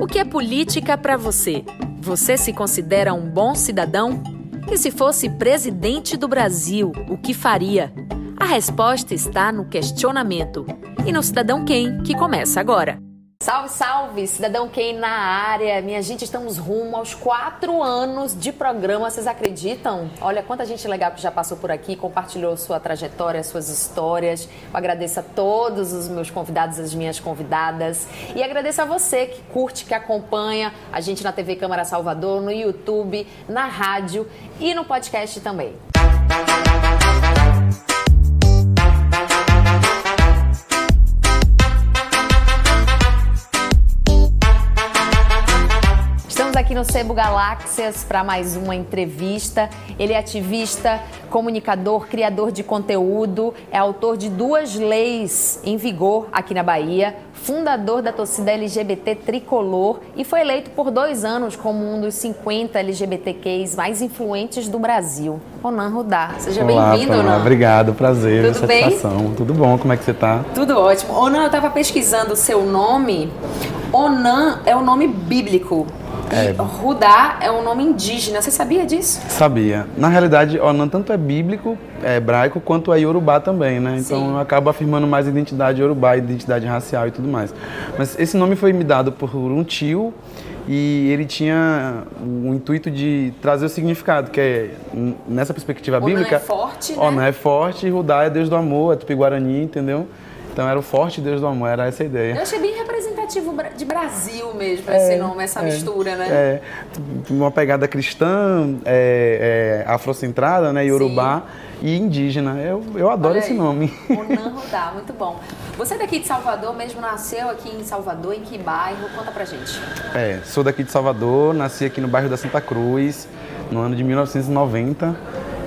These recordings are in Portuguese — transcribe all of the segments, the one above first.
O que é política para você? Você se considera um bom cidadão? E se fosse presidente do Brasil, o que faria? A resposta está no questionamento e no Cidadão Quem, que começa agora. Salve, salve, Cidadão Quem na área. Minha gente, estamos rumo aos quatro anos de programa, vocês acreditam? Olha quanta gente legal que já passou por aqui, compartilhou sua trajetória, suas histórias. Eu agradeço a todos os meus convidados, as minhas convidadas. E agradeço a você que curte, que acompanha a gente na TV Câmara Salvador, no YouTube, na rádio e no podcast também. Aqui no Sebo Galáxias para mais uma entrevista. Ele é ativista, comunicador, criador de conteúdo, é autor de duas leis em vigor aqui na Bahia, fundador da torcida LGBT Tricolor e foi eleito por dois anos como um dos 50 LGBTQs mais influentes do Brasil. Onan Rudá, seja bem-vindo, Onan. Obrigado, prazer, Tudo satisfação. Bem? Tudo bom, como é que você está? Tudo ótimo. Onan, eu estava pesquisando o seu nome. Onan é o nome bíblico é. Rudá é um nome indígena. Você sabia disso? Sabia. Na realidade, Onan tanto é bíblico, é hebraico, quanto é Yorubá também, né? Então Sim. eu acabo afirmando mais identidade Yorubá, identidade racial e tudo mais. Mas esse nome foi me dado por um tio e ele tinha o intuito de trazer o significado, que é nessa perspectiva bíblica. Onan é forte, né? Onan é forte, Rudá é Deus do amor, é Tupi-Guarani, entendeu? Então era o forte Deus do amor, era essa a ideia. Eu achei bem representativo de Brasil mesmo, é, esse nome, essa é, mistura, né? É, uma pegada cristã, é, é, afrocentrada, né, Yorubá Sim. e indígena. Eu, eu adoro esse nome. Onan Rodá, muito bom. Você é daqui de Salvador, mesmo nasceu aqui em Salvador, em que bairro? Conta pra gente. É, sou daqui de Salvador, nasci aqui no bairro da Santa Cruz, no ano de 1990.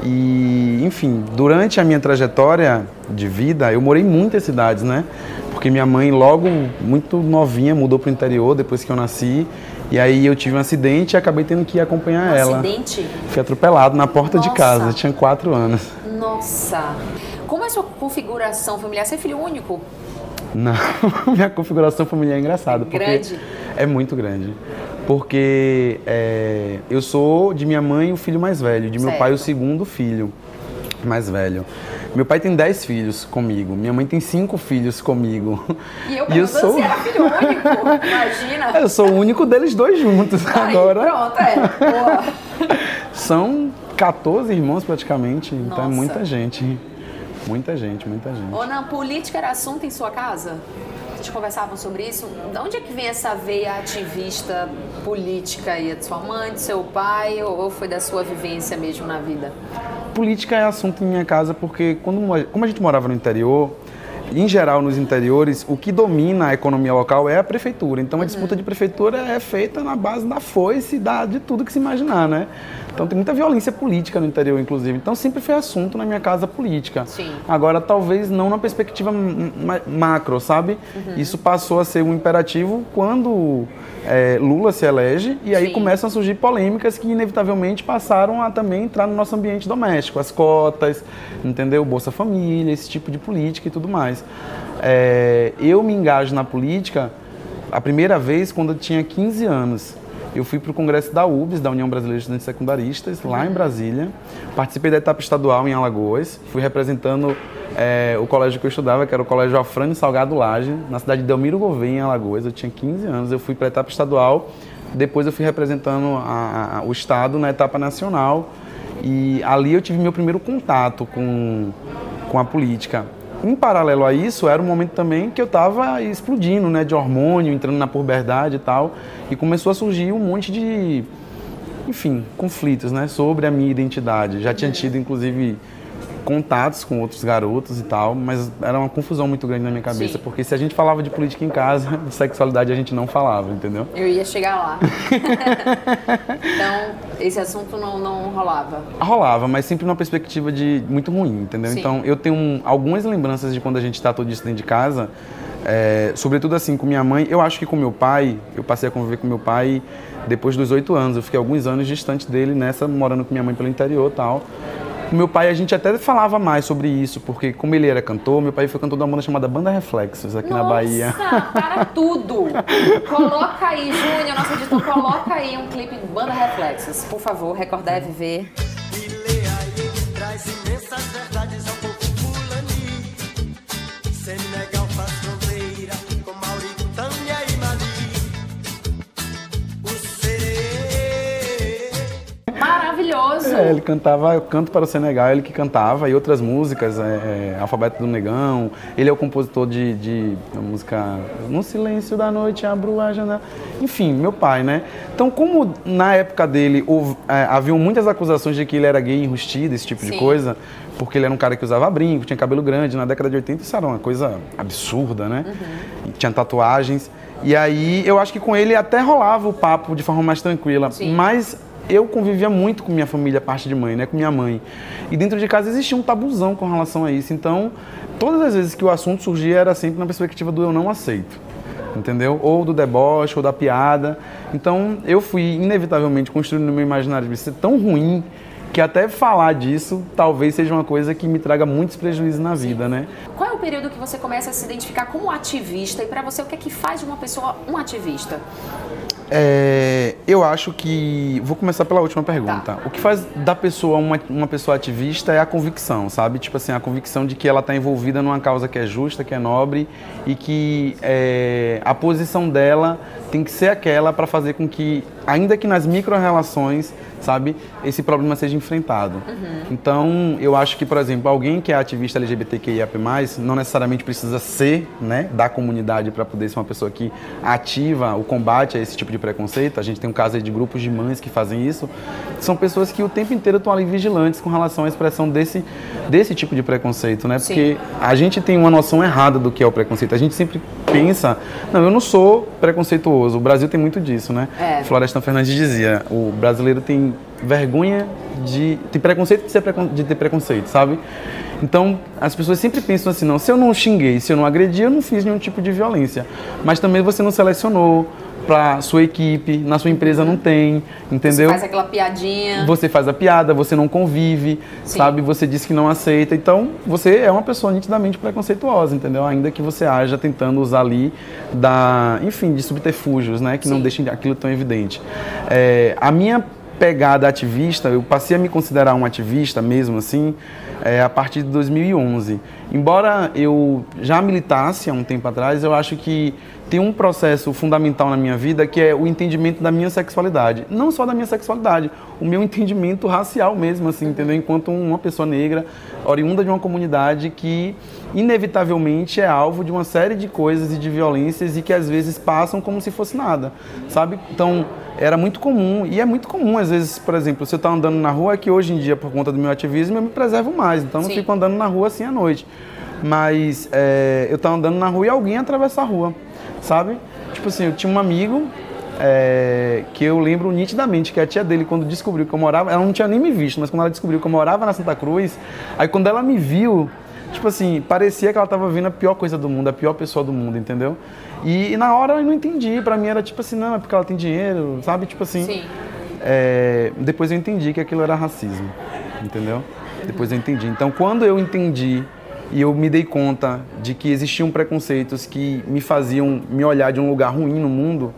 E, enfim, durante a minha trajetória de vida, eu morei em muitas cidades, né? Porque minha mãe, logo muito novinha, mudou para o interior depois que eu nasci. E aí eu tive um acidente e acabei tendo que ir acompanhar um ela. acidente? Fui atropelado na porta Nossa. de casa, eu tinha quatro anos. Nossa! Como é a sua configuração familiar? Você é filho único? Não, minha configuração familiar é engraçada. Grande? é muito grande porque é, eu sou de minha mãe o filho mais velho, de meu pai o segundo filho mais velho. Meu pai tem dez filhos comigo, minha mãe tem cinco filhos comigo. E eu, e eu sou era filho único, imagina. Eu sou o único deles dois juntos Aí, agora. Pronto, é. Boa. São 14 irmãos praticamente, Nossa. então é muita gente. Muita gente, muita gente. Ou na política era assunto em sua casa? Vocês conversavam sobre isso? De onde é que vem essa veia ativista política aí? É de sua mãe, de seu pai ou foi da sua vivência mesmo na vida? Política é assunto em minha casa porque quando, como a gente morava no interior, em geral nos interiores, o que domina a economia local é a prefeitura. Então a disputa de prefeitura é feita na base da foice, da, de tudo que se imaginar, né? Então tem muita violência política no interior, inclusive. Então sempre foi assunto na minha casa política. Sim. Agora, talvez não na perspectiva macro, sabe? Uhum. Isso passou a ser um imperativo quando é, Lula se elege e aí Sim. começam a surgir polêmicas que inevitavelmente passaram a também entrar no nosso ambiente doméstico. As cotas, entendeu? Bolsa Família, esse tipo de política e tudo mais. É, eu me engajo na política a primeira vez quando eu tinha 15 anos. Eu fui para o congresso da UBS, da União Brasileira de Estudantes Secundaristas, lá em Brasília. Participei da etapa estadual em Alagoas. Fui representando é, o colégio que eu estudava, que era o Colégio Afrânio Salgado Laje, na cidade de Delmiro Gouveia, em Alagoas. Eu tinha 15 anos. Eu fui para a etapa estadual. Depois eu fui representando a, a, o estado na etapa nacional. E ali eu tive meu primeiro contato com, com a política. Em paralelo a isso, era um momento também que eu estava explodindo, né, de hormônio, entrando na puberdade e tal, e começou a surgir um monte de, enfim, conflitos, né, sobre a minha identidade. Já tinha tido, inclusive, contatos com outros garotos e tal, mas era uma confusão muito grande na minha cabeça, Sim. porque se a gente falava de política em casa, de sexualidade a gente não falava, entendeu? Eu ia chegar lá. então, esse assunto não, não rolava? Rolava, mas sempre numa perspectiva de muito ruim, entendeu? Sim. Então, eu tenho um, algumas lembranças de quando a gente está todo isso dentro de casa, é, sobretudo assim, com minha mãe, eu acho que com meu pai, eu passei a conviver com meu pai depois dos oito anos, eu fiquei alguns anos distante dele nessa, morando com minha mãe pelo interior e tal. O meu pai, a gente até falava mais sobre isso, porque como ele era cantor, meu pai foi cantor de uma banda chamada Banda Reflexos, aqui Nossa, na Bahia. para tudo! Coloca aí, Júnior, nosso editor, coloca aí um clipe Banda Reflexos. Por favor, recordar é viver. Maravilhoso! É, ele cantava, eu canto para o Senegal, ele que cantava, e outras músicas, é, é, Alfabeto do Negão. Ele é o compositor de, de música No Silêncio da Noite Abro a Janela. Enfim, meu pai, né? Então, como na época dele houve, é, haviam muitas acusações de que ele era gay enrustido, esse tipo Sim. de coisa, porque ele era um cara que usava brinco, tinha cabelo grande, na década de 80 isso era uma coisa absurda, né? E tinha tatuagens. E aí eu acho que com ele até rolava o papo de forma mais tranquila. Sim. Mas eu convivia muito com minha família, parte de mãe, né? Com minha mãe. E dentro de casa existia um tabuzão com relação a isso. Então, todas as vezes que o assunto surgia era sempre na perspectiva do eu não aceito. Entendeu? Ou do deboche, ou da piada. Então, eu fui inevitavelmente construindo no meu imaginário de ser tão ruim que até falar disso talvez seja uma coisa que me traga muitos prejuízos na vida, né? Qual é o período que você começa a se identificar como ativista? E pra você, o que é que faz de uma pessoa um ativista? É, eu acho que. Vou começar pela última pergunta. Tá. O que faz da pessoa uma, uma pessoa ativista é a convicção, sabe? Tipo assim, a convicção de que ela está envolvida numa causa que é justa, que é nobre e que é, a posição dela tem que ser aquela para fazer com que, ainda que nas micro-relações, sabe, esse problema seja enfrentado. Então, eu acho que, por exemplo, alguém que é ativista LGBTQIAP+, não necessariamente precisa ser, né, da comunidade para poder ser uma pessoa que ativa o combate a esse tipo de preconceito. A gente tem um caso aí de grupos de mães que fazem isso. São pessoas que o tempo inteiro estão ali vigilantes com relação à expressão desse, desse tipo de preconceito, né? Sim. Porque a gente tem uma noção errada do que é o preconceito. A gente sempre pensa, não, eu não sou preconceituoso. O Brasil tem muito disso, né? É. Florestan Fernandes dizia, o brasileiro tem vergonha de tem preconceito de, ser precon- de ter preconceito, sabe? Então, as pessoas sempre pensam assim, não, se eu não xinguei, se eu não agredi, eu não fiz nenhum tipo de violência. Mas também você não selecionou para sua equipe, na sua empresa não tem, entendeu? Você faz aquela piadinha. Você faz a piada, você não convive, Sim. sabe? Você diz que não aceita. Então, você é uma pessoa nitidamente preconceituosa, entendeu? Ainda que você haja tentando usar ali da, enfim, de subterfúgios, né? Que não Sim. deixem aquilo tão evidente. É, a minha pegada ativista, eu passei a me considerar um ativista mesmo assim, é, a partir de 2011. Embora eu já militasse há um tempo atrás, eu acho que tem um processo fundamental na minha vida que é o entendimento da minha sexualidade. Não só da minha sexualidade, o meu entendimento racial mesmo, assim, entendeu? Enquanto uma pessoa negra, oriunda de uma comunidade que inevitavelmente é alvo de uma série de coisas e de violências e que às vezes passam como se fosse nada, sabe? Então, era muito comum, e é muito comum às vezes, por exemplo, se eu estou andando na rua, é que hoje em dia, por conta do meu ativismo, eu me preservo mais, então eu não Sim. fico andando na rua assim à noite. Mas é, eu estava andando na rua e alguém atravessa a rua, sabe? Tipo assim, eu tinha um amigo é, que eu lembro nitidamente que a tia dele, quando descobriu que eu morava, ela não tinha nem me visto, mas quando ela descobriu que eu morava na Santa Cruz, aí quando ela me viu, tipo assim, parecia que ela estava vendo a pior coisa do mundo, a pior pessoa do mundo, entendeu? E, e na hora eu não entendi, pra mim era tipo assim, não, é porque ela tem dinheiro, sabe? Tipo assim. Sim. É, depois eu entendi que aquilo era racismo, entendeu? Depois eu entendi. Então, quando eu entendi e eu me dei conta de que existiam preconceitos que me faziam me olhar de um lugar ruim no mundo,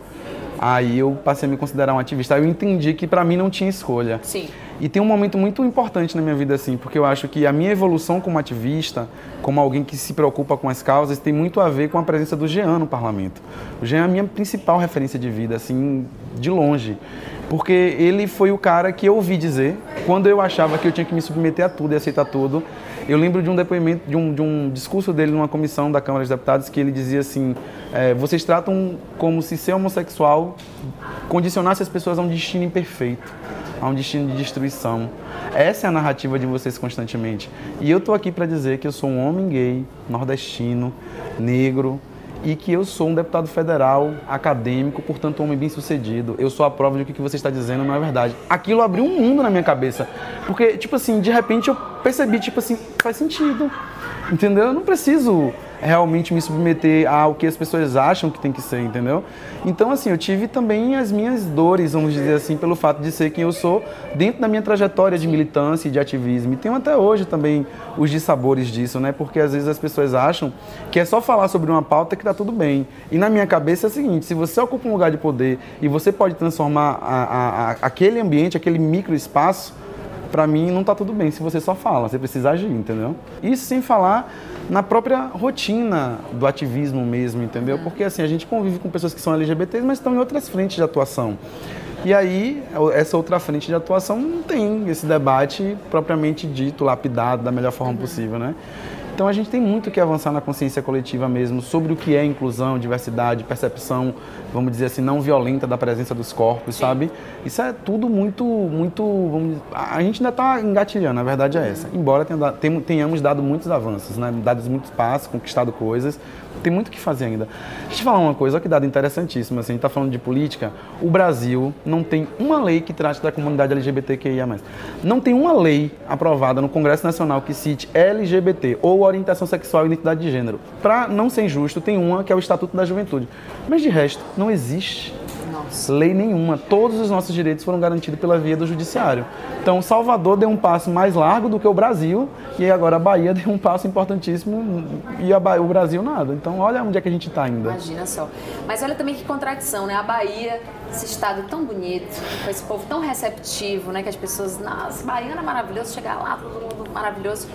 aí eu passei a me considerar um ativista. Aí eu entendi que pra mim não tinha escolha. Sim. E tem um momento muito importante na minha vida, assim, porque eu acho que a minha evolução como ativista, como alguém que se preocupa com as causas, tem muito a ver com a presença do Jean no parlamento. O Jean é a minha principal referência de vida, assim, de longe. Porque ele foi o cara que eu ouvi dizer, quando eu achava que eu tinha que me submeter a tudo e aceitar tudo. Eu lembro de um depoimento, de um, de um discurso dele numa comissão da Câmara dos Deputados, que ele dizia assim: é, vocês tratam como se ser homossexual condicionasse as pessoas a um destino imperfeito a um destino de destruição. Essa é a narrativa de vocês constantemente. E eu tô aqui para dizer que eu sou um homem gay, nordestino, negro e que eu sou um deputado federal, acadêmico, portanto um homem bem sucedido. Eu sou a prova de que o que você está dizendo não é verdade. Aquilo abriu um mundo na minha cabeça. Porque, tipo assim, de repente eu percebi, tipo assim, faz sentido. Entendeu? Eu não preciso realmente me submeter ao que as pessoas acham que tem que ser, entendeu? Então, assim, eu tive também as minhas dores, vamos dizer assim, pelo fato de ser quem eu sou dentro da minha trajetória de militância e de ativismo. E tenho até hoje também os dissabores disso, né? Porque às vezes as pessoas acham que é só falar sobre uma pauta que tá tudo bem. E na minha cabeça é o seguinte: se você ocupa um lugar de poder e você pode transformar a, a, a, aquele ambiente, aquele microespaço, para mim não tá tudo bem se você só fala, você precisa agir, entendeu? Isso sem falar na própria rotina do ativismo mesmo, entendeu? Porque assim, a gente convive com pessoas que são LGBTs, mas estão em outras frentes de atuação. E aí, essa outra frente de atuação não tem esse debate propriamente dito, lapidado da melhor forma possível, né? Então a gente tem muito que avançar na consciência coletiva mesmo sobre o que é inclusão, diversidade, percepção, vamos dizer assim, não violenta da presença dos corpos, Sim. sabe? Isso é tudo muito, muito. Vamos, a gente ainda está engatilhando, a verdade é essa. Embora tenhamos dado muitos avanços, né? dado muitos passos, conquistado coisas, tem muito o que fazer ainda. Deixa eu te falar uma coisa, olha que dado interessantíssimo. Assim, a gente está falando de política. O Brasil não tem uma lei que trate da comunidade LGBTQIA. Não tem uma lei aprovada no Congresso Nacional que cite LGBT ou orientação sexual e identidade de gênero. Para não ser injusto, tem uma que é o Estatuto da Juventude. Mas de resto, não existe nossa. lei nenhuma. Todos os nossos direitos foram garantidos pela via do judiciário. Então, Salvador deu um passo mais largo do que o Brasil e agora a Bahia deu um passo importantíssimo e Bahia, o Brasil nada. Então, olha onde é que a gente está ainda. Imagina só. Mas olha também que contradição, né? A Bahia, esse estado tão bonito, com esse povo tão receptivo, né? Que as pessoas, nossa, baiana é maravilhoso, chegar lá, todo mundo maravilhoso.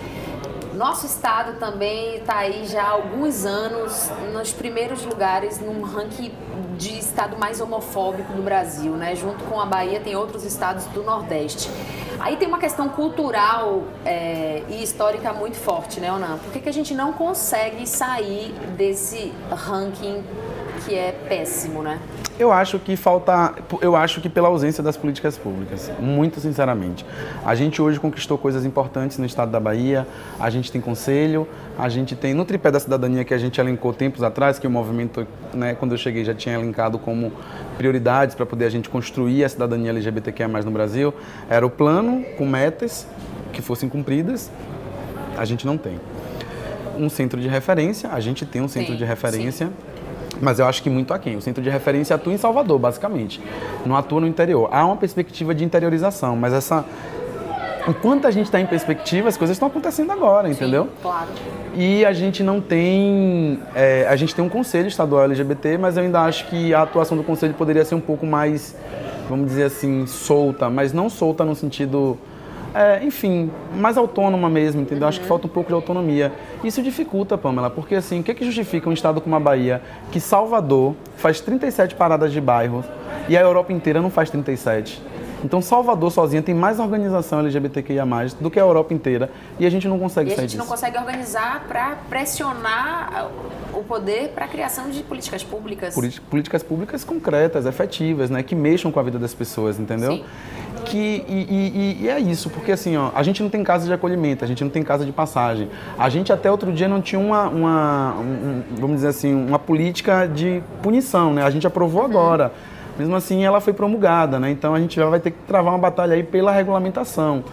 Nosso estado também está aí já há alguns anos nos primeiros lugares num ranking de estado mais homofóbico do Brasil, né? Junto com a Bahia tem outros estados do Nordeste. Aí tem uma questão cultural é, e histórica muito forte, né, Onan? Por que, que a gente não consegue sair desse ranking que é péssimo, né? Eu acho que falta, eu acho que pela ausência das políticas públicas, muito sinceramente. A gente hoje conquistou coisas importantes no estado da Bahia, a gente tem conselho, a gente tem no tripé da cidadania que a gente elencou tempos atrás, que o movimento, né, quando eu cheguei já tinha elencado como prioridades para poder a gente construir a cidadania LGBTQIA+ no Brasil, era o plano com metas que fossem cumpridas. A gente não tem um centro de referência, a gente tem um centro sim, de referência. Sim mas eu acho que muito aquém. O centro de referência atua em Salvador, basicamente. Não atua no interior. Há uma perspectiva de interiorização, mas essa. Enquanto a gente está em perspectiva, as coisas estão acontecendo agora, entendeu? Sim, claro. E a gente não tem. É, a gente tem um conselho estadual LGBT, mas eu ainda acho que a atuação do conselho poderia ser um pouco mais, vamos dizer assim, solta, mas não solta no sentido é, enfim, mais autônoma mesmo, entendeu? Uhum. Acho que falta um pouco de autonomia. Isso dificulta, Pamela, porque assim, o que, é que justifica um estado como a Bahia, que Salvador faz 37 paradas de bairros e a Europa inteira não faz 37? Então, Salvador sozinha tem mais organização LGBTQIA+, do que a Europa inteira, e a gente não consegue sair disso. a gente não consegue organizar para pressionar o poder para a criação de políticas públicas. Políticas públicas concretas, efetivas, né, que mexam com a vida das pessoas, entendeu? Sim. Que, e, e, e, é isso, porque assim, ó, a gente não tem casa de acolhimento, a gente não tem casa de passagem. A gente até outro dia não tinha uma, uma um, vamos dizer assim, uma política de punição, né? A gente aprovou uhum. agora. Mesmo assim, ela foi promulgada, né? Então a gente vai ter que travar uma batalha aí pela regulamentação.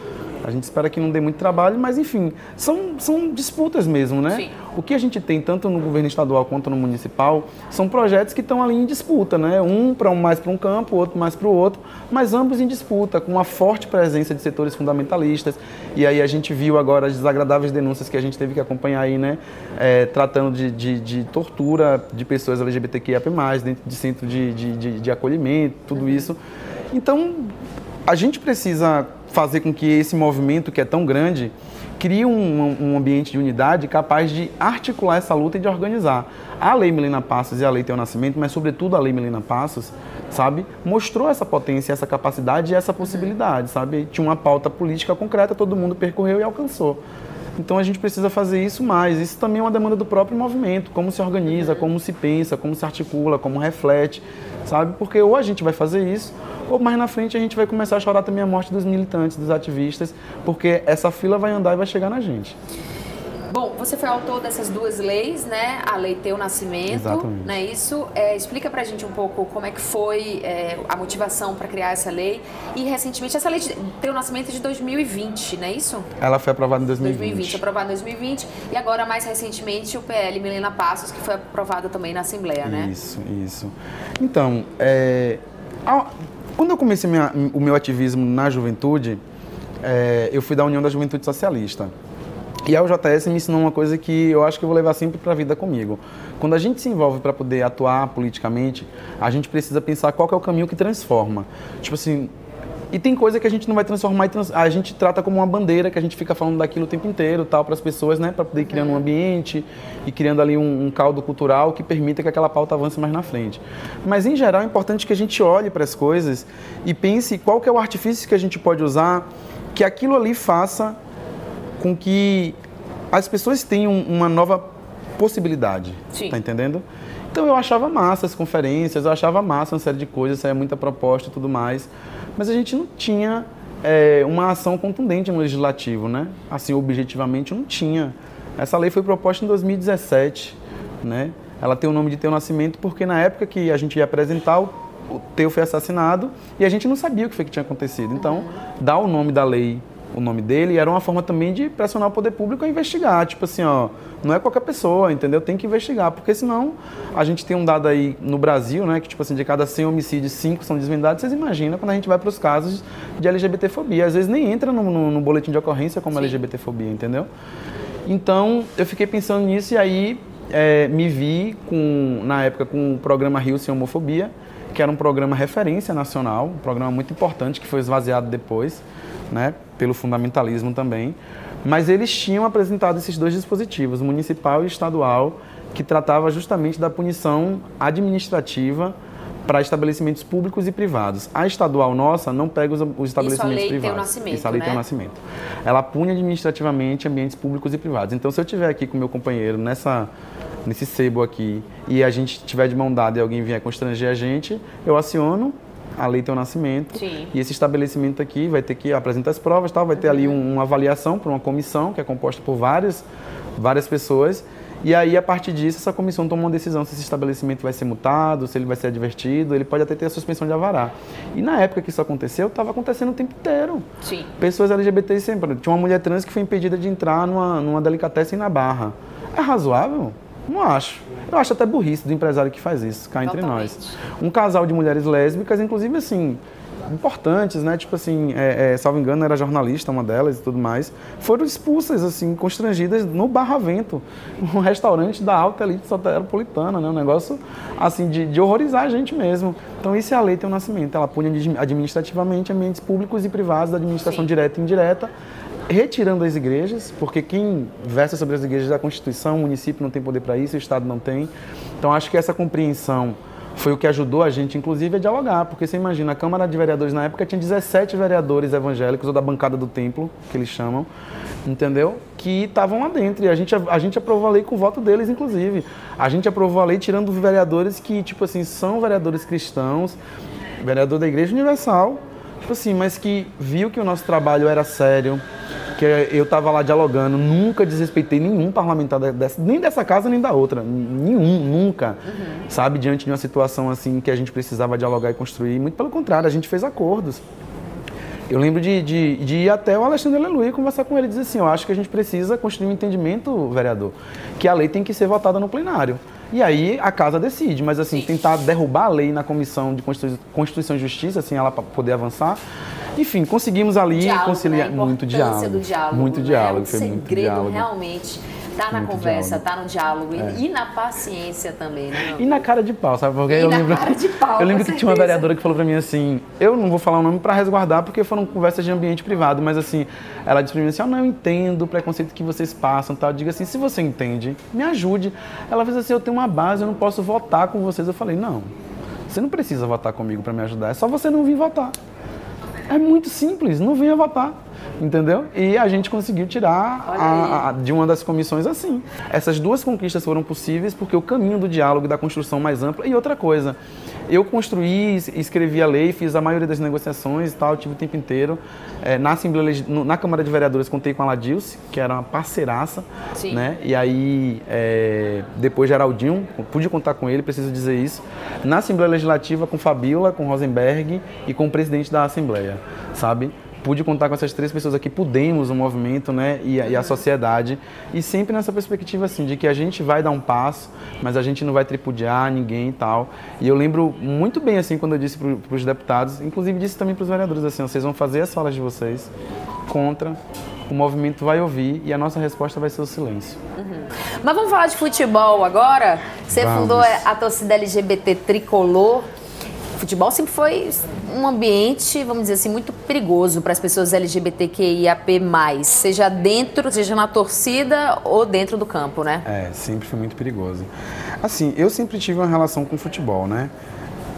A gente espera que não dê muito trabalho, mas enfim, são, são disputas mesmo, né? Sim. O que a gente tem tanto no governo estadual quanto no municipal são projetos que estão ali em disputa, né? Um para um mais para um campo, outro mais para o outro, mas ambos em disputa, com uma forte presença de setores fundamentalistas. E aí a gente viu agora as desagradáveis denúncias que a gente teve que acompanhar aí, né? É, tratando de, de, de, tortura de pessoas LGBTQIA+, dentro de centro de, de, de acolhimento, tudo uhum. isso. Então, a gente precisa fazer com que esse movimento que é tão grande crie um, um, ambiente de unidade capaz de articular essa luta e de organizar. A Lei Melina Passos e a Lei Teu Nascimento, mas sobretudo a Lei Melina Passos, sabe, mostrou essa potência, essa capacidade e essa possibilidade, sabe? Tinha uma pauta política concreta, todo mundo percorreu e alcançou. Então a gente precisa fazer isso mais. Isso também é uma demanda do próprio movimento, como se organiza, como se pensa, como se articula, como reflete, sabe? Porque ou a gente vai fazer isso, ou mais na frente a gente vai começar a chorar também a morte dos militantes, dos ativistas, porque essa fila vai andar e vai chegar na gente. Bom, você foi autor dessas duas leis, né? A Lei Teu Nascimento, Exatamente. não é isso? É, explica pra gente um pouco como é que foi é, a motivação para criar essa lei. E recentemente, essa lei de Teu Nascimento é de 2020, não é isso? Ela foi aprovada em 2020. 2020, aprovado em 2020. E agora, mais recentemente, o PL Milena Passos, que foi aprovado também na Assembleia, né? Isso, isso. Então, é, quando eu comecei minha- o meu ativismo na juventude, é, eu fui da União da Juventude Socialista. E a UJS me ensinou uma coisa que eu acho que eu vou levar sempre para a vida comigo. Quando a gente se envolve para poder atuar politicamente, a gente precisa pensar qual é o caminho que transforma. Tipo assim, e tem coisa que a gente não vai transformar trans- a gente trata como uma bandeira que a gente fica falando daquilo o tempo inteiro, tal, para as pessoas, né, para poder ir criando um ambiente e criando ali um, um caldo cultural que permita que aquela pauta avance mais na frente. Mas em geral é importante que a gente olhe para as coisas e pense qual que é o artifício que a gente pode usar que aquilo ali faça com que as pessoas tenham uma nova possibilidade. Sim. Tá entendendo? Então eu achava massa as conferências, eu achava massa uma série de coisas, saía muita proposta e tudo mais. Mas a gente não tinha é, uma ação contundente no legislativo, né? Assim, objetivamente não tinha. Essa lei foi proposta em 2017, né? Ela tem o nome de Teu Nascimento porque na época que a gente ia apresentar, o, Teu foi assassinado e a gente não sabia o que foi que tinha acontecido. Então, dar o nome da lei o nome dele era uma forma também de pressionar o poder público a investigar. Tipo assim, ó, não é qualquer pessoa, entendeu? Tem que investigar, porque senão a gente tem um dado aí no Brasil, né, que tipo assim, de cada 100 homicídios, 5 são desvendados. Vocês imaginam quando a gente vai para os casos de LGBTfobia. Às vezes nem entra no, no- no boletim de ocorrência como LGBTfobia, entendeu? Então, eu fiquei pensando nisso e aí é, me vi com, na época com o programa Rio Sem Homofobia, que era um programa referência nacional, um programa muito importante que foi esvaziado depois, né, pelo fundamentalismo também. Mas eles tinham apresentado esses dois dispositivos, municipal e estadual, que tratava justamente da punição administrativa para estabelecimentos públicos e privados. A estadual nossa não pega os, os estabelecimentos lei Teu privados. Nascimento, Isso a lei né? Teu Nascimento. Ela pune administrativamente ambientes públicos e privados. Então, se eu estiver aqui com meu companheiro nessa nesse sebo aqui e a gente tiver de mão dada e alguém vier constranger a gente, eu aciono a lei Teu Nascimento Sim. e esse estabelecimento aqui vai ter que apresentar as provas, tal, vai ter ali um- uma avaliação por uma comissão que é composta por várias várias pessoas. E aí, a partir disso, essa comissão toma uma decisão se esse estabelecimento vai ser multado, se ele vai ser advertido, ele pode até ter a suspensão de avará. E na época que isso aconteceu, estava acontecendo o tempo inteiro. Sim. Pessoas LGBT sempre. Tinha uma mulher trans que foi impedida de entrar numa, numa delicatessen na Barra. É razoável? Não acho. Eu acho até burrice do empresário que faz isso, cá entre Totalmente. nós. Um casal de mulheres lésbicas, inclusive assim, importantes, né? Tipo assim, é, é, salvo engano, era jornalista, uma delas e tudo mais, foram expulsas, assim, constrangidas no Barravento, um restaurante da alta elite soteropolitana, né? Um negócio, assim, de, de horrorizar a gente mesmo. Então, isso é a lei tem o nascimento. Ela pune admi- administrativamente ambientes públicos e privados da administração Sim. direta e indireta, retirando as igrejas, porque quem versa sobre as igrejas é a Constituição, o município não tem poder para isso, o Estado não tem. Então, acho que essa compreensão foi o que ajudou a gente, inclusive, a dialogar, porque você imagina, a Câmara de Vereadores na época tinha 17 vereadores evangélicos, ou da bancada do templo, que eles chamam, entendeu? Que estavam lá dentro, e a gente, a gente aprovou a lei com o voto deles, inclusive. A gente aprovou a lei tirando vereadores que, tipo assim, são vereadores cristãos, vereador da Igreja Universal, tipo assim, mas que viu que o nosso trabalho era sério, que eu estava lá dialogando, nunca desrespeitei nenhum parlamentar dessa, nem dessa casa nem da outra, nenhum, nunca, sabe, diante de uma situação assim que a gente precisava dialogar e construir, muito pelo contrário, a gente fez acordos. Eu lembro de, de, de ir até o Alexandre Aleluia e conversar com ele e dizer assim, eu acho que a gente precisa construir um entendimento, vereador, que a lei tem que ser votada no plenário. E aí a casa decide, mas assim, tentar derrubar a lei na Comissão de Constitu- Constituição e Justiça, assim, ela para poder avançar. Enfim, conseguimos ali Diálogo, conciliar né? Muito diálogo. do diálogo. Muito né? diálogo, o foi muito segredo diálogo. realmente tá na conversa, diálogo. É. tá no diálogo e, e na paciência também, né? E na cara de pau, sabe? Porque E eu na lembro, cara de pau, eu lembro que tinha uma certeza. vereadora que falou pra mim assim, eu não vou falar o nome pra resguardar porque foram conversas de ambiente privado, mas assim, ela disse pra mim assim, eu não entendo o preconceito que vocês passam, tal. Eu digo assim, se você entende, me ajude. Ela fez assim, eu tenho uma base, eu não posso votar com vocês. Eu falei, não, você não precisa votar comigo pra me ajudar, é só você não vir votar. É muito simples, não venha votar. Entendeu? E a gente conseguiu tirar a- a- de uma das comissões assim. Essas duas conquistas foram possíveis porque o caminho do diálogo e da construção mais ampla. E outra coisa, Eu construí, escrevi a lei, fiz a maioria das negociações e tal, tive o tempo inteiro. É, na Assembleia, na Câmara de Vereadores, contei com a Ladilce, que era uma parceiraça, Sim. né? E aí, é, depois Geraldinho, pude contar com ele, preciso dizer isso. Na Assembleia Legislativa, com Fabiola, com Rosenberg e com o presidente da Assembleia, sabe? Pude contar com essas três pessoas aqui, pudemos o movimento, né, e, a- e a sociedade, e sempre nessa perspectiva, assim, de que a gente vai dar um passo, mas a gente não vai tripudiar ninguém e tal. E eu lembro muito bem, assim, quando eu disse para os deputados, inclusive disse também para os vereadores, assim, vocês vão fazer as falas de vocês contra, o movimento vai ouvir e a nossa resposta vai ser o silêncio. Mas vamos falar de futebol agora? Você Vamos. fundou a torcida LGBT Tricolor. Futebol sempre foi um ambiente, vamos dizer assim, muito perigoso para as pessoas LGBTQIAP+, seja dentro, seja na torcida ou dentro do campo, né? É, sempre foi muito perigoso. Assim, eu sempre tive uma relação com futebol, né?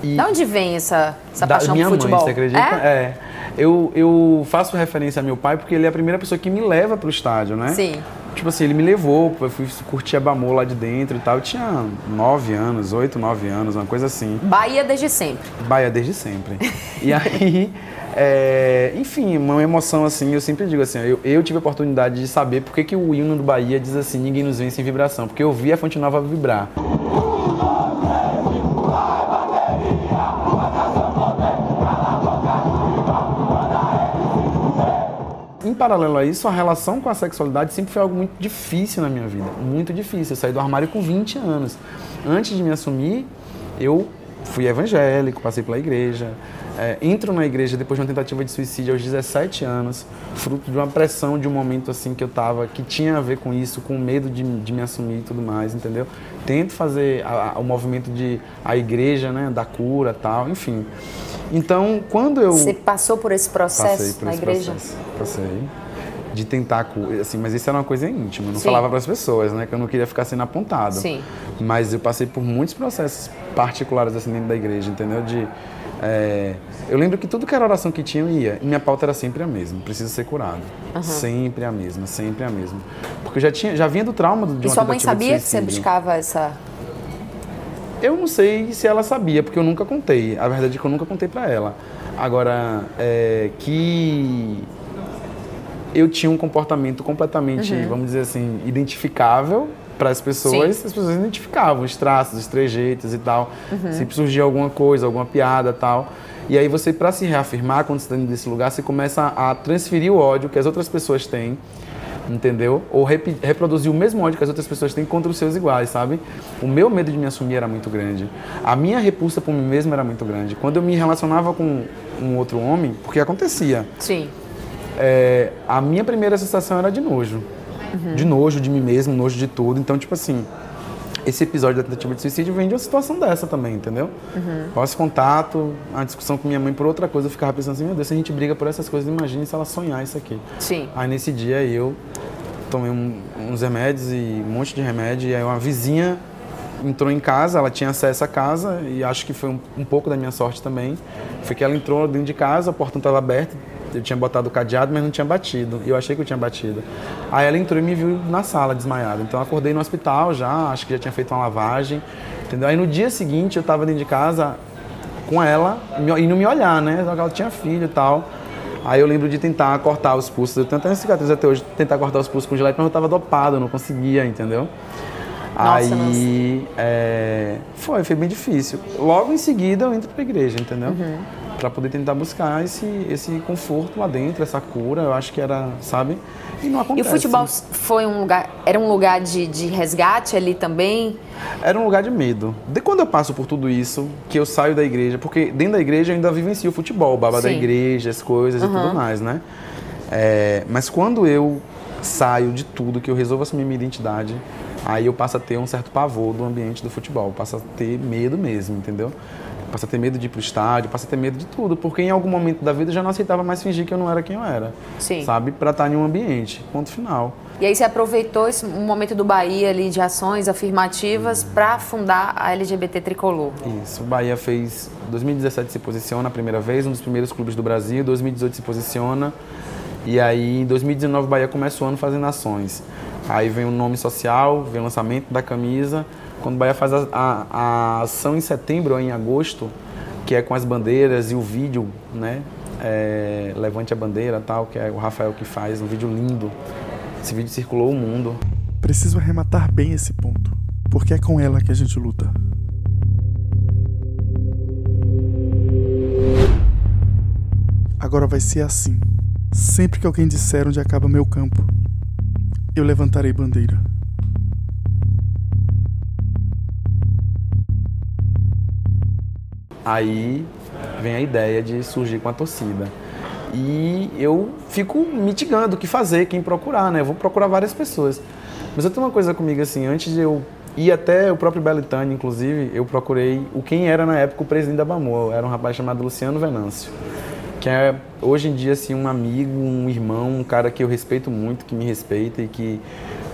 E Da onde vem essa, essa da paixão minha por futebol? mãe, você acredita? É? Eu, eu faço referência a meu pai porque ele é a primeira pessoa que me leva pro estádio, né? Sim. Tipo assim, ele me levou, eu fui curtir a Bamô lá de dentro e tal. Eu tinha nove anos, oito, nove anos, uma coisa assim. Bahia desde sempre. Bahia desde sempre. e aí, é, enfim, uma emoção assim, eu sempre digo assim, eu, eu tive a oportunidade de saber por que, que o hino do Bahia diz assim, ninguém nos vence em vibração, porque eu vi a Fonte Nova vibrar. Em paralelo a isso, a relação com a sexualidade sempre foi algo muito difícil na minha vida. Muito difícil. Eu saí do armário com 20 anos. Antes de me assumir, eu fui evangélico, passei pela igreja. É, entro na igreja depois de uma tentativa de suicídio aos 17 anos, fruto de uma pressão de um momento assim que eu tava, que tinha a ver com isso, com medo de, de me assumir e tudo mais, entendeu? Tento fazer a- a- o movimento de a igreja, né, da cura tal, enfim. Então, quando eu Você passou por esse processo por na esse igreja? processo. Passei. De tentar, assim, mas isso era uma coisa íntima, eu não Sim. falava para as pessoas, né, que eu não queria ficar sendo apontado. Sim. Mas eu passei por muitos processos particulares assim dentro da igreja, entendeu? De é, eu lembro que tudo que era oração que tinha eu ia. E minha pauta era sempre a mesma, preciso ser curado. Sempre a mesma, sempre a mesma. Porque eu já tinha, já vinha do trauma de uma E sua mãe sabia que você buscava essa. Eu não sei se ela sabia, porque eu nunca contei. A verdade é que eu nunca contei pra ela. Agora, é, que eu tinha um comportamento completamente, Uhum. vamos dizer assim, identificável para as pessoas, Sim. as pessoas identificavam os traços, os trejeitos e tal. Uhum. Sempre surgia alguma coisa, alguma piada tal. E aí você, para se reafirmar quando você está dentro desse lugar, você começa a transferir o ódio que as outras pessoas têm entendeu? Ou repi- reproduzir o mesmo ódio que as outras pessoas têm contra os seus iguais, sabe? O meu medo de me assumir era muito grande. A minha repulsa por mim mesmo era muito grande. Quando eu me relacionava com um outro homem, porque acontecia, Sim. é, a minha primeira sensação era de nojo. De nojo de mim mesmo, nojo de tudo. Então, tipo assim, esse episódio da tentativa de suicídio vem de uma situação dessa também, entendeu? Pós-contato, a discussão com minha mãe por outra coisa, eu ficava pensando assim, meu Deus, se a gente briga por essas coisas, imagine se ela sonhar isso aqui. Sim. Aí nesse dia eu tomei um- uns remédios e um monte de remédio. E aí uma vizinha entrou em casa, ela tinha acesso à casa e acho que foi um, um pouco da minha sorte também. Foi que ela entrou dentro de casa, a porta estava aberta, eu tinha botado o cadeado, mas não tinha batido. E eu achei que eu tinha batido. Aí ela entrou e me viu na sala desmaiada. Então eu acordei no hospital já, acho que já tinha feito uma lavagem. Entendeu? Aí no dia seguinte eu estava dentro de casa com ela e não me olhar, né? Só que ela tinha filho e tal. Aí eu lembro de tentar cortar os pulsos. Eu tenho até cicatriz até hoje, tentar cortar os pulsos com gilete, mas eu tava dopado, eu não conseguia, entendeu? Nossa, Aí é, foi, foi bem difícil. Logo em seguida eu entro pra igreja, entendeu? Uhum. Pra poder tentar buscar esse, esse conforto lá dentro, essa cura, eu acho que era, sabe? E não E o acontece. futebol foi um lugar. Era um lugar de, de resgate ali também? Era um lugar de medo. De quando eu passo por tudo isso, que eu saio da igreja, porque dentro da igreja eu ainda vivencio o futebol, o baba da Sim. igreja, as coisas e tudo mais, né? É, mas quando eu saio de tudo, que eu resolvo assumir minha identidade, aí eu passo a ter um certo pavor do ambiente do futebol, passo a ter medo mesmo, entendeu? Passo a ter medo de ir pro estádio, passo a ter medo de tudo, porque em algum momento da vida eu já não aceitava mais fingir que eu não era quem eu era. Sim. Sabe? Pra estar em um ambiente. Ponto final. E aí você aproveitou esse momento do Bahia ali de ações afirmativas para fundar a LGBT Tricolor. Isso, o Bahia fez. 2017 se posiciona a primeira vez, um dos primeiros clubes do Brasil. 2018 se posiciona. E aí, em 2019, o Bahia começa o ano fazendo ações. Aí vem o nome social, vem o lançamento da camisa. Quando o Bahia faz a, a- a ação em setembro ou em agosto, que é com as bandeiras e o vídeo, né? é, Levante a bandeira tal, que é o Rafael que faz, um vídeo lindo. Esse vídeo circulou o mundo. Preciso arrematar bem esse ponto, porque é com ela que a gente luta. Agora vai ser assim. Sempre que alguém disser onde acaba meu campo, eu levantarei bandeira. Aí vem a ideia de surgir com a torcida. E eu fico mitigando o que fazer, quem procurar, né? Eu vou procurar várias pessoas. Mas eu tenho uma coisa comigo assim, antes de eu ir até o próprio Belitani, inclusive, eu procurei o quem era na época o presidente da Bamor. Era um rapaz chamado Luciano Venâncio. Que é hoje em dia assim um amigo, um irmão, um cara que eu respeito muito, que me respeita e que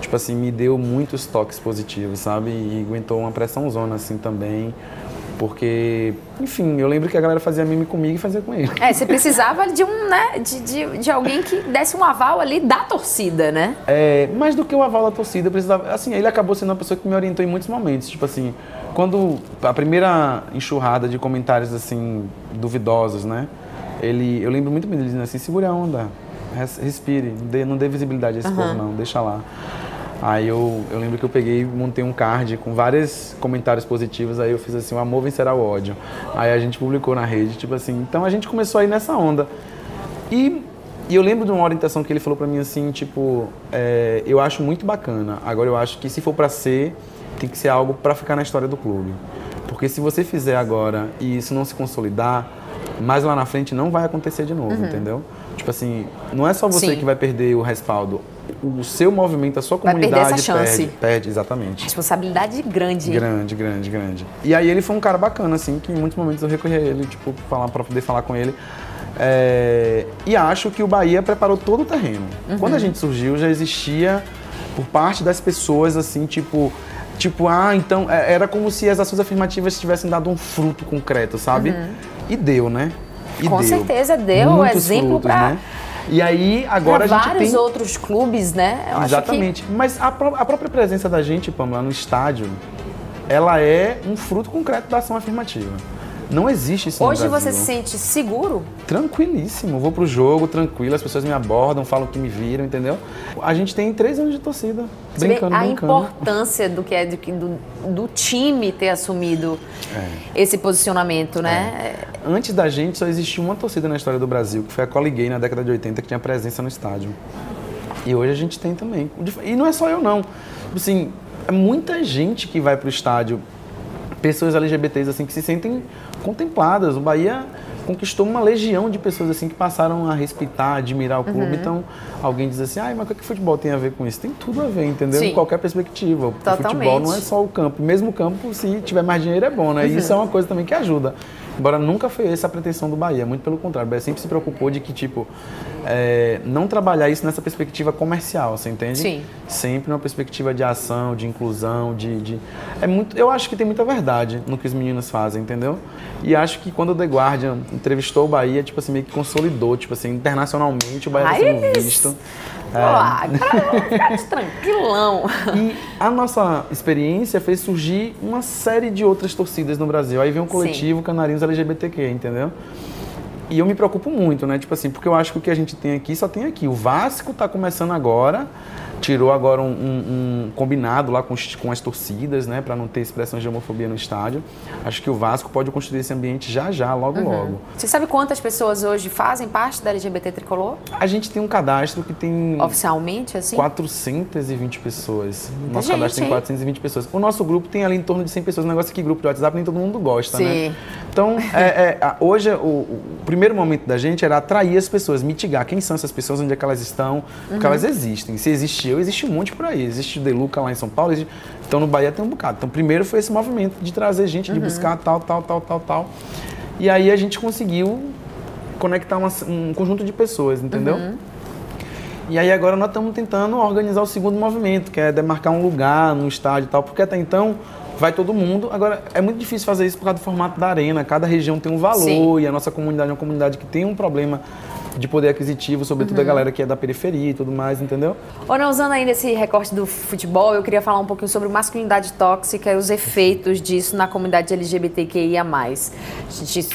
tipo assim me deu muitos toques positivos, sabe? E aguentou uma pressão zona assim também. Porque, enfim, eu lembro que a galera fazia mime comigo e fazia com ele. É, você precisava de um, né, de, de, de alguém que desse um aval ali da torcida, né? É, mais do que o aval da torcida, eu precisava. Assim, ele acabou sendo uma pessoa que me orientou em muitos momentos. Tipo assim, quando a primeira enxurrada de comentários assim duvidosos, né? Ele, eu lembro muito bem dele dizendo assim: segura a onda, res- respire, não dê, não dê visibilidade a esse povo, não, deixa lá. Aí eu, eu lembro que eu peguei e montei um card com vários comentários positivos, aí eu fiz assim, o amor vencerá o ódio. Aí a gente publicou na rede, tipo assim, então a gente começou a ir nessa onda. E, e eu lembro de uma orientação que ele falou pra mim assim, tipo, é, eu acho muito bacana. Agora eu acho que se for pra ser, tem que ser algo pra ficar na história do clube. Porque se você fizer agora e isso não se consolidar, mais lá na frente não vai acontecer de novo, entendeu? Tipo assim, não é só você Uhum. Sim. que vai perder o respaldo. O seu movimento, a sua Vai perder comunidade essa chance. perde, perde, exatamente. Responsabilidade grande. Grande, grande, grande. E aí ele foi um cara bacana, assim, que em muitos momentos eu recorri a ele, tipo, falar, pra poder falar com ele. É, E acho que o Bahia preparou todo o terreno. Quando a gente surgiu, já existia por parte das pessoas, assim, tipo. Tipo, ah, então. é, Era como se as ações afirmativas tivessem dado um fruto concreto, sabe? E deu, né? E Com deu. certeza deu Muitos exemplo pra- né? E aí, agora Pra a gente vários tem. outros clubes, né? Eu Exatamente. Mas a, pró- a própria presença da gente, Pamela, no estádio, ela é um fruto concreto da ação afirmativa. Não existe isso hoje você se sente seguro. Tranquilíssimo. Vou pro jogo, tranquilo, as pessoas me abordam, falam que me viram, entendeu? A gente tem três anos de torcida. Você vê brincando, a brincando. importância do que é do, do, time ter assumido esse posicionamento, né? Antes da gente, só existia uma torcida na história do Brasil, que foi a Coliguei na década de 80, que tinha presença no estádio. E hoje a gente tem também. E não é só eu, não. Tipo Assim, é muita gente que vai pro estádio, pessoas LGBTs assim, que se sentem contempladas. O Bahia conquistou uma legião de pessoas assim que passaram a respeitar, admirar o Uhum. clube. Então, alguém diz assim, ai, mas o que, que futebol tem a ver com isso? Tem tudo a ver, entendeu? Sim. Em qualquer perspectiva. O Totalmente. futebol não é só o campo. Mesmo o campo, se tiver mais dinheiro, é bom, né? E isso Uhum. é uma coisa também que ajuda. Embora nunca foi essa a pretensão do Bahia, muito pelo contrário. O Bahia sempre se preocupou de que, tipo, é, não trabalhar isso nessa perspectiva comercial, você entende? Sim. Sempre numa perspectiva de ação, de inclusão, de, de- É muito, eu acho que tem muita verdade no que os meninos fazem, entendeu? E acho que quando o The Guardian entrevistou o Bahia, tipo assim, meio que consolidou, tipo assim, internacionalmente o Bahia está sendo visto. Ficar de tranquilão. E a nossa experiência fez surgir uma série de outras torcidas no Brasil. Aí vem o coletivo Canarinhos LGBTQ, entendeu? E eu me preocupo muito, né? Tipo assim, porque eu acho que o que a gente tem aqui só tem aqui. O Vasco tá começando agora, tirou agora um, um- um combinado lá com, com as torcidas, né? Pra não ter expressões de homofobia no estádio. Acho que o Vasco pode construir esse ambiente já já, logo logo. Você sabe quantas pessoas hoje fazem parte da LGBT Tricolor? A gente tem um cadastro que tem Oficialmente, assim? 420 pessoas. O nosso gente, cadastro tem hein? 420 pessoas. O nosso grupo tem ali em torno de 100 pessoas. O negócio é que grupo de WhatsApp nem todo mundo gosta, Sim. né? Então, é, é, hoje, o, o primeiro momento da gente era atrair as pessoas, mitigar quem são essas pessoas, onde é que elas estão, porque Uhum. elas existem. Se existe existe um monte por aí. Existe o Deluca lá em São Paulo, existe- então no Bahia tem um bocado. Então, primeiro foi esse movimento de trazer gente, Uhum. de buscar tal, tal, tal, tal, tal. E aí a gente conseguiu conectar uma- um conjunto de pessoas, entendeu? Uhum. E aí agora nós estamos tentando organizar o segundo movimento, que é demarcar um lugar no estádio e tal, porque até então vai todo mundo. Agora é muito difícil fazer isso por causa do formato da arena, cada região tem um valor Sim. e a nossa comunidade é uma comunidade que tem um problema de poder aquisitivo, sobretudo Uhum. a galera que é da periferia e tudo mais, entendeu? Olha, usando ainda esse recorte do futebol, eu queria falar um pouquinho sobre masculinidade tóxica e os efeitos disso na comunidade LGBTQIA+. A gente,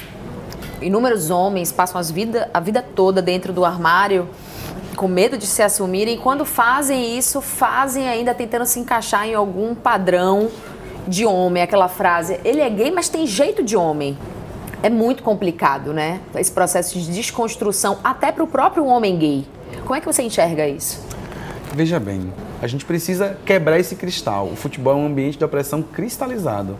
inúmeros homens passam as vida, a vida toda dentro do armário com medo de se assumirem e quando fazem isso, fazem ainda tentando se encaixar em algum padrão de homem, aquela frase, ele é gay, mas tem jeito de homem. É muito complicado, né? Esse processo de desconstrução até para o próprio homem gay. Como é que você enxerga isso? Veja bem, a gente precisa quebrar esse cristal. O futebol é um ambiente de opressão cristalizado.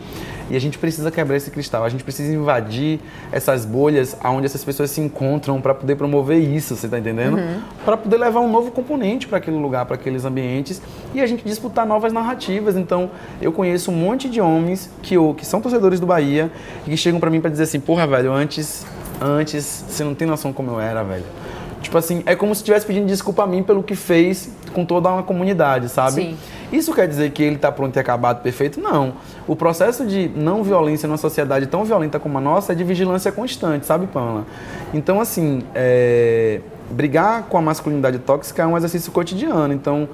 E a gente precisa quebrar esse cristal. A gente precisa invadir essas bolhas onde essas pessoas se encontram para poder promover isso, você está entendendo? Para poder levar um novo componente para aquele lugar, para aqueles ambientes e a gente disputar novas narrativas. Então, eu conheço um monte de homens que, que são torcedores do Bahia e que chegam para mim para dizer assim: porra, velho, antes, antes, você não tem noção como eu era, velho. Tipo assim, é como se estivesse pedindo desculpa a mim pelo que fez com toda uma comunidade, sabe? Sim. Isso quer dizer que ele está pronto e acabado, perfeito? Não. O processo de não violência numa sociedade tão violenta como a nossa é de vigilância constante, sabe, Pamela? Então, assim, é, brigar com a masculinidade tóxica é um exercício cotidiano. Então,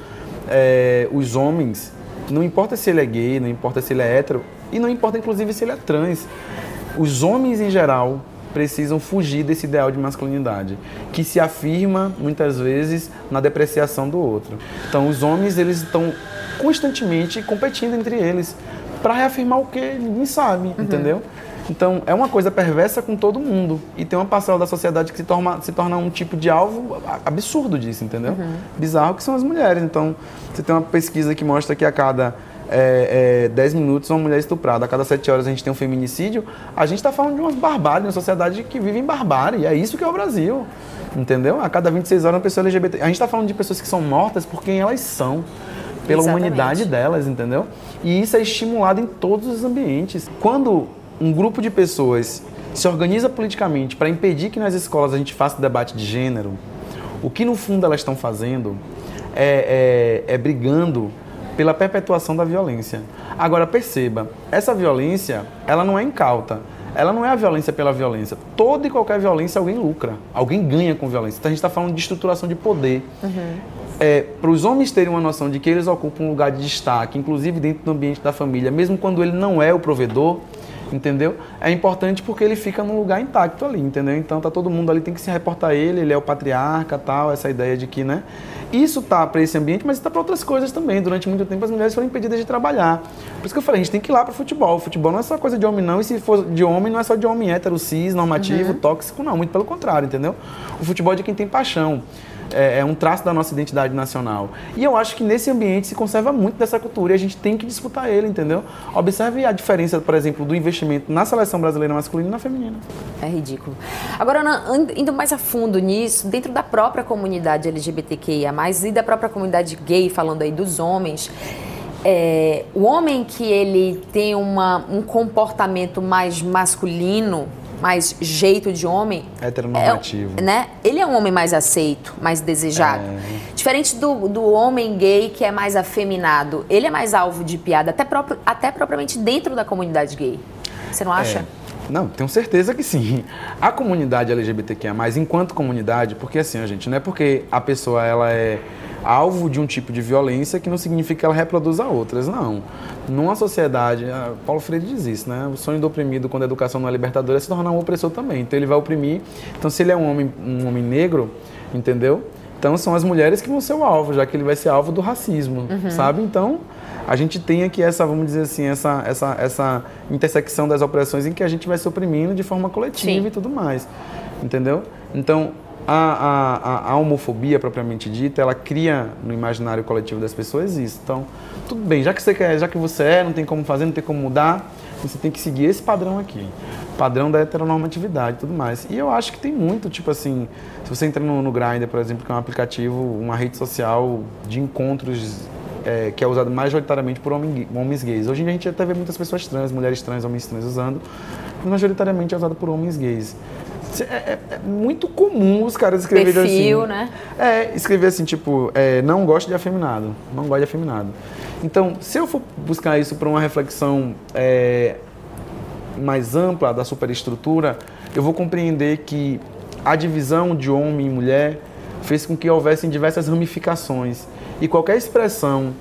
é, os homens, não importa se ele é gay, não importa se ele é hétero, e não importa, inclusive, se ele é trans. Os homens, em geral, precisam fugir desse ideal de masculinidade, que se afirma muitas vezes na depreciação do outro. Então, os homens eles estão constantemente competindo entre eles para reafirmar o que ninguém sabe, entendeu? Então, é uma coisa perversa com todo mundo. E tem uma parcela da sociedade que se torna, se torna um tipo de alvo absurdo disso, entendeu? Bizarro que são as mulheres. Então, você tem uma pesquisa que mostra que a cada é, é, 10 minutos uma mulher estuprada, a cada 7 horas a gente tem um feminicídio, a gente está falando de umas barbáries, uma sociedade que vive em barbárie. E é isso que é o Brasil. Entendeu? A cada 26 horas uma pessoa LGBT. A gente está falando de pessoas que são mortas por quem elas são. Pela Exatamente. humanidade delas, entendeu? E isso é estimulado em todos os ambientes. Quando um grupo de pessoas se organiza politicamente para impedir que nas escolas a gente faça debate de gênero, o que no fundo elas estão fazendo é, é- é brigando pela perpetuação da violência. Agora perceba, essa violência ela não é incauta. Ela não é a violência pela violência. Toda e qualquer violência alguém lucra, alguém ganha com violência. Então a gente está falando de estruturação de poder. para os homens terem uma noção de que eles ocupam um lugar de destaque, inclusive dentro do ambiente da família, mesmo quando ele não é o provedor, entendeu? É importante porque ele fica num lugar intacto ali, entendeu? Então tá todo mundo ali tem que se reportar a ele, ele é o patriarca, tal, essa ideia de que, né? Isso tá para esse ambiente, mas está para outras coisas também. Durante muito tempo as mulheres foram impedidas de trabalhar. Por isso que eu falei, a gente tem que ir lá para o futebol. O futebol não é só coisa de homem não, e se for de homem não é só de homem hétero, cis, normativo, tóxico, não, muito pelo contrário, entendeu? O futebol é de quem tem paixão é, é um traço da nossa identidade nacional. E eu acho que nesse ambiente se conserva muito dessa cultura e a gente tem que disputar ele, entendeu? Observe a diferença, por exemplo, do investimento na seleção brasileira masculina e na feminina. É ridículo. Agora, Ana, indo mais a fundo nisso, dentro da própria comunidade LGBTQIA+, e da própria comunidade gay, falando aí dos homens, é, o homem que ele tem uma, um comportamento mais masculino, mais jeito de homem... Heteronormativo. É, né? Ele é um homem mais aceito, mais desejado. Diferente do, do homem gay que é mais afeminado. Ele é mais alvo de piada, até, próprio, até propriamente dentro da comunidade gay. Você não acha? É. Não, tenho certeza que sim. A comunidade LGBTQIA+, enquanto comunidade, porque assim, a gente, não é porque a pessoa ela é alvo de um tipo de violência que não significa que ela reproduza outras, não. Numa sociedade, ah, Paulo Freire diz isso, né? O sonho do oprimido, quando a educação não é libertadora, é se tornar um opressor também. Então ele vai oprimir. Então se ele é um homem, um homem negro, entendeu? Então são as mulheres que vão ser o alvo, já que ele vai ser alvo do racismo, sabe? Então a gente tem aqui essa, vamos dizer assim, essa, essa, essa intersecção das opressões em que a gente vai se oprimindo de forma coletiva Sim. e tudo mais, entendeu? Então a, a, a- a homofobia propriamente dita, ela cria no imaginário coletivo das pessoas isso. Então tudo bem, já que você quer, já que você é, não tem como fazer, não tem como mudar, você tem que seguir esse padrão aqui. Padrão da heteronormatividade e tudo mais. E eu acho que tem muito, tipo assim, se você entra no, no Grindr, por exemplo, que é um aplicativo, uma rede social de encontros é, que é usado majoritariamente por homem homens gays. Hoje em dia a gente até vê muitas pessoas trans, mulheres trans, homens trans usando, mas majoritariamente é usado por homens gays. É, é- é muito comum os caras escreverem Perfil, assim. né? É, escrever assim, tipo, é, não gosto de afeminado. Não gosto de afeminado. Então, se eu for buscar isso para uma reflexão é, mais ampla da superestrutura, eu vou compreender que a divisão de homem e mulher fez com que houvessem diversas ramificações. E qualquer expressão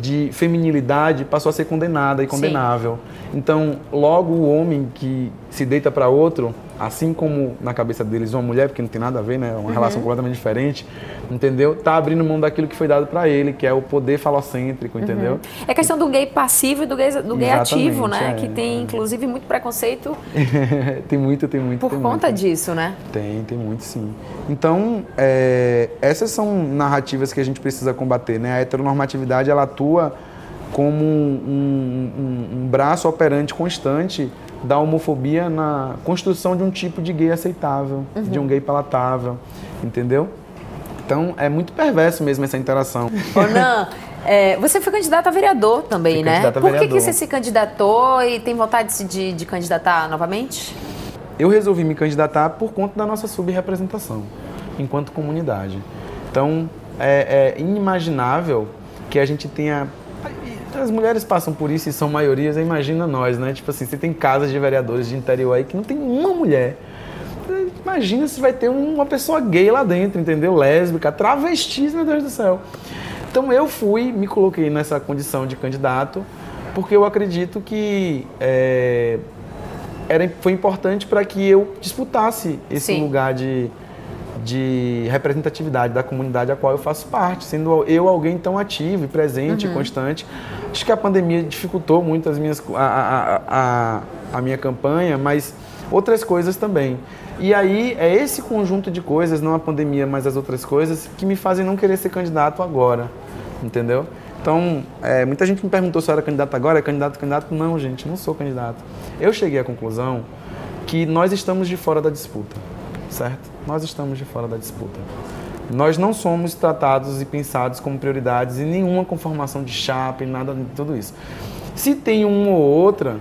de feminilidade passou a ser condenada e condenável. Então, logo o homem que se deita para outro, assim como na cabeça deles uma mulher, porque não tem nada a ver, né? É uma relação completamente diferente, entendeu? Tá abrindo mão daquilo que foi dado para ele, que é o poder falocêntrico, entendeu? É questão do gay passivo e do gay, do gay ativo, né? é, que tem, inclusive, muito preconceito tem muito, tem muito. por tem conta muito. disso, né? Tem, tem muito sim. Então, é, essas são narrativas que a gente precisa combater, né? A heteronormatividade, ela atua como um, um- um braço operante constante da homofobia na construção de um tipo de gay aceitável, de um gay palatável, entendeu? Então, é muito perverso mesmo essa interação. Onan, é, você foi candidato a vereador também, Fui né? Por que, que vereador. você se candidatou e tem vontade de, de candidatar novamente? Eu resolvi me candidatar por conta da nossa subrepresentação enquanto comunidade. Então, é, é inimaginável que a gente tenha. As mulheres passam por isso e são maiorias, imagina nós, né? Tipo assim, você tem casas de vereadores de interior aí que não tem uma mulher. Imagina se vai ter uma pessoa gay lá dentro, entendeu? Lésbica, travestis, meu Deus do céu. Então eu fui, me coloquei nessa condição de candidato, porque eu acredito que é, era, foi importante para que eu disputasse esse Sim. lugar de, de representatividade da comunidade a qual eu faço parte, sendo eu alguém tão ativo e presente e constante. Acho que a pandemia dificultou muito as minhas, a, a, a, a minha campanha, mas outras coisas também. E aí é esse conjunto de coisas, não a pandemia, mas as outras coisas, que me fazem não querer ser candidato agora, entendeu? Então, é, muita gente me perguntou se eu era candidato agora, é candidato, candidato. Não, gente, não sou candidato. Eu cheguei à conclusão que nós estamos de fora da disputa, certo? Nós estamos de fora da disputa. Nós não somos tratados e pensados como prioridades em nenhuma conformação de chapa e nada de tudo isso. Se tem uma ou outra,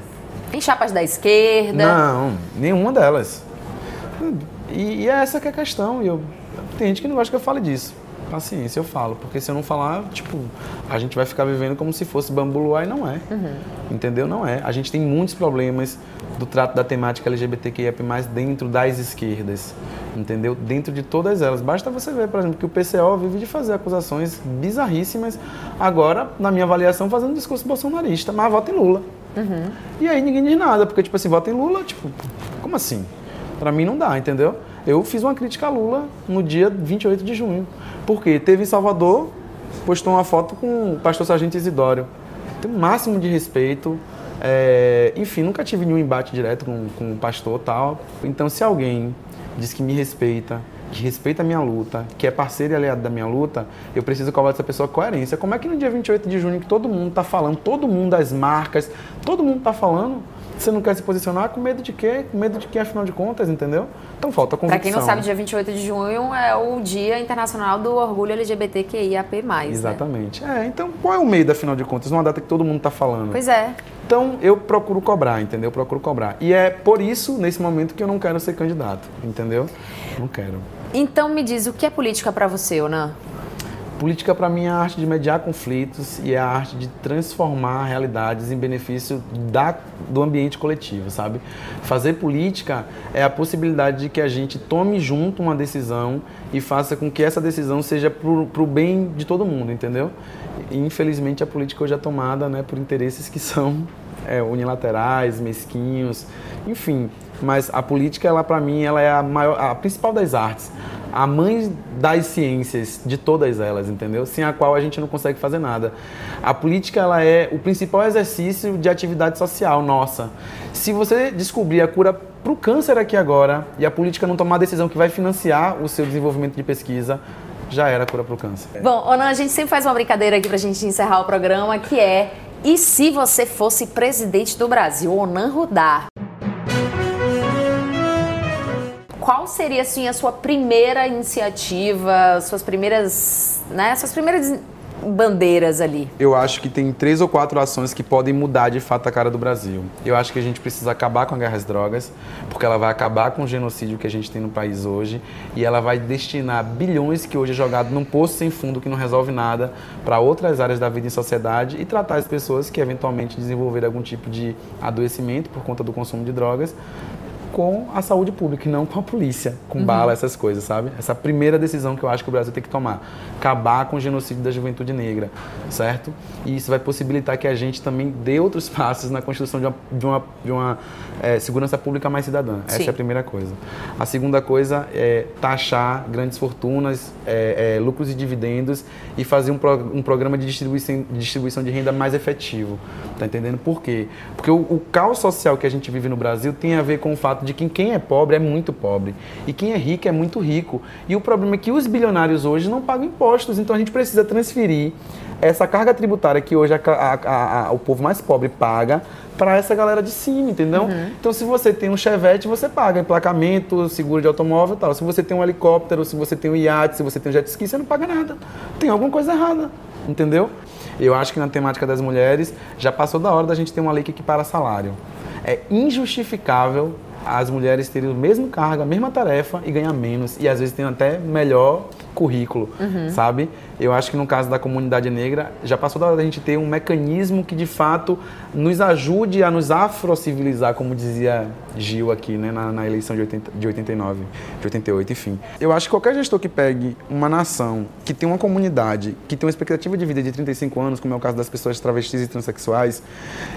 Tem chapas da esquerda. não, nenhuma delas. E, e é essa que é a questão. Eu, tem gente que não gosta que eu fale disso. Paciência, eu falo. Porque se eu não falar, tipo, a gente vai ficar vivendo como se fosse bambu luar e não é. Entendeu? Não é. A gente tem muitos problemas do trato da temática LGBTQIA+, dentro das esquerdas. Entendeu? Dentro de todas elas. Basta você ver, por exemplo, que o PCO vive de fazer acusações bizarríssimas. Agora, na minha avaliação, fazendo um discurso bolsonarista. Mas vota em Lula. E aí ninguém diz nada, porque, tipo assim, vota em Lula, tipo, como assim? Pra mim não dá, entendeu? Eu fiz uma crítica a Lula no dia 28 de junho. Porque teve em Salvador, postou uma foto com o pastor Sargento Isidório. Tem o máximo de respeito. É, enfim, nunca tive nenhum embate direto com, com o pastor tal. Então, se alguém diz que me respeita, que respeita a minha luta, que é parceiro e aliado da minha luta, eu preciso cobrar dessa pessoa coerência. Como é que no dia 28 de junho, que todo mundo tá falando, todo mundo das marcas, todo mundo tá falando, você não quer se posicionar com medo de quê? Com medo de quê, afinal de contas, entendeu? Então falta Pra convicção. quem não sabe, dia 28 de junho é o Dia Internacional do Orgulho LGBTQIAP+. né? Exatamente. É, então qual é o medo, afinal de contas? Numa data que todo mundo tá falando. Pois é. Então eu procuro cobrar, entendeu? Eu procuro cobrar. E é por isso, nesse momento, que eu não quero ser candidato, entendeu? Não quero. Então me diz, o que é política pra você, Onan? Política para mim é a arte de mediar conflitos e é a arte de transformar realidades em benefício da, do ambiente coletivo, sabe? Fazer política é a possibilidade de que a gente tome junto uma decisão e faça com que essa decisão seja para o bem de todo mundo, entendeu? E, infelizmente a política hoje é tomada né, por interesses que são é, unilaterais, mesquinhos, enfim. Mas a política, ela para mim, ela é a maior, a principal das artes, a mãe das ciências, de todas elas, entendeu? Sem a qual a gente não consegue fazer nada. A política, ela é o principal exercício de atividade social nossa. Se você descobrir a cura para o câncer aqui agora e a política não tomar a decisão que vai financiar o seu desenvolvimento de pesquisa, já era a cura para o câncer. Bom, Onan, a gente sempre faz uma brincadeira aqui pra gente encerrar o programa, que é e se você fosse presidente do Brasil, Onan Rudar? Qual seria assim a sua primeira iniciativa, suas primeiras, né, suas primeiras bandeiras ali? Eu acho que tem três ou quatro ações que podem mudar de fato a cara do Brasil. Eu acho que a gente precisa acabar com a guerra às drogas, porque ela vai acabar com o genocídio que a gente tem no país hoje e ela vai destinar bilhões que hoje é jogado num poço sem fundo que não resolve nada para outras áreas da vida em sociedade e tratar as pessoas que eventualmente desenvolverem algum tipo de adoecimento por conta do consumo de drogas com a saúde pública e não com a polícia, com bala, essas coisas, sabe? Essa primeira decisão que eu acho que o Brasil tem que tomar. Acabar com o genocídio da juventude negra, certo? E isso vai possibilitar que a gente também dê outros passos na construção de uma, de uma, de uma eh, segurança pública mais cidadã. Essa Sim. é a primeira coisa. A segunda coisa é taxar grandes fortunas, eh, eh, lucros e dividendos e fazer um, pro- um programa de distribuição, de distribuição de renda mais efetivo. Tá entendendo por quê? Porque o, o caos social que a gente vive no Brasil tem a ver com o fato de que quem é pobre é muito pobre e quem é rico é muito rico. E o problema é que os bilionários hoje não pagam impostos, então a gente precisa transferir essa carga tributária que hoje a a- a- o povo mais pobre paga para essa galera de cima, entendeu? Então, se você tem um Chevette, você paga emplacamento, seguro de automóvel e tal. Se você tem um helicóptero, se você tem um iate, se você tem um jet ski, você não paga nada. Tem alguma coisa errada, entendeu? Eu acho que na temática das mulheres já passou da hora da gente ter uma lei que equipara salário. É injustificável as mulheres terem o mesmo cargo, a mesma tarefa e ganhar menos. E às vezes tem até melhor currículo, sabe? Eu acho que no caso da comunidade negra, já passou da hora da gente ter um mecanismo que de fato nos ajude a nos afrocivilizar, como dizia Gil aqui, né, na, na eleição de, 80, de 89, de 88, enfim. Eu acho que qualquer gestor que pegue uma nação, que tem uma comunidade, que tem uma expectativa de vida de 35 anos, como é o caso das pessoas travestis e transexuais,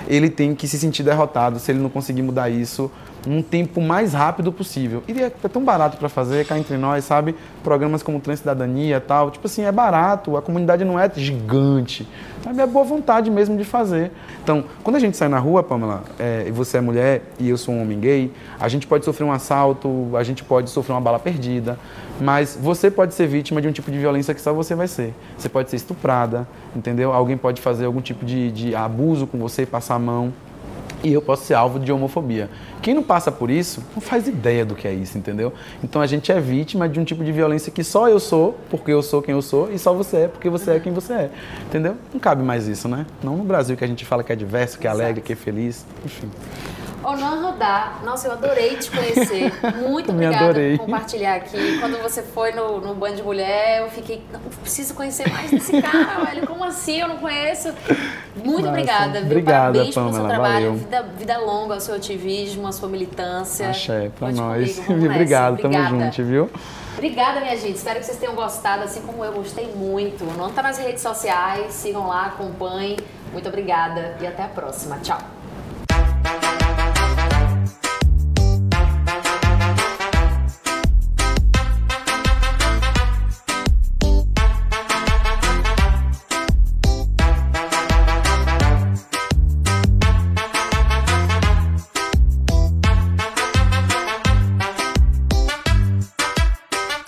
ele tem que se sentir derrotado se ele não conseguir mudar isso num tempo mais rápido possível. E é tão barato para fazer, cá entre nós, sabe? Programas como Transcidadania e tal, tipo assim, é barato, a comunidade não é gigante, sabe? É boa vontade mesmo de fazer. Então, quando a gente sai na rua, Pamela, é, e você é mulher e eu sou um homem gay, a gente pode sofrer um assalto, a gente pode sofrer uma bala perdida, mas você pode ser vítima de um tipo de violência que só você vai ser. Você pode ser estuprada, entendeu? Alguém pode fazer algum tipo de, de abuso com você, passar a mão e eu posso ser alvo de homofobia. Quem não passa por isso não faz ideia do que é isso, entendeu? Então a gente é vítima de um tipo de violência que só eu sou, porque eu sou quem eu sou, e só você é, porque você é quem você é. Entendeu? Não cabe mais isso, né? Não no Brasil que a gente fala que é diverso, que é alegre, que é feliz, enfim. Onan Rodar, nossa, eu adorei te conhecer. Muito obrigada por compartilhar aqui. Quando você foi no, no Band de Mulher, eu fiquei, não, preciso conhecer mais desse cara, velho. Como assim? Eu não conheço. Muito Massa. obrigada, viu? Obrigada, Parabéns pelo seu trabalho. Vida, vida longa ao seu ativismo, à sua militância. Axé, pra Conte nós. comigo. Obrigado, tamo Obrigada. junto, viu? Obrigada, minha gente. Espero que vocês tenham gostado, assim como eu gostei muito. Não tá nas redes sociais, sigam lá, acompanhem. Muito obrigada e até a próxima. Tchau.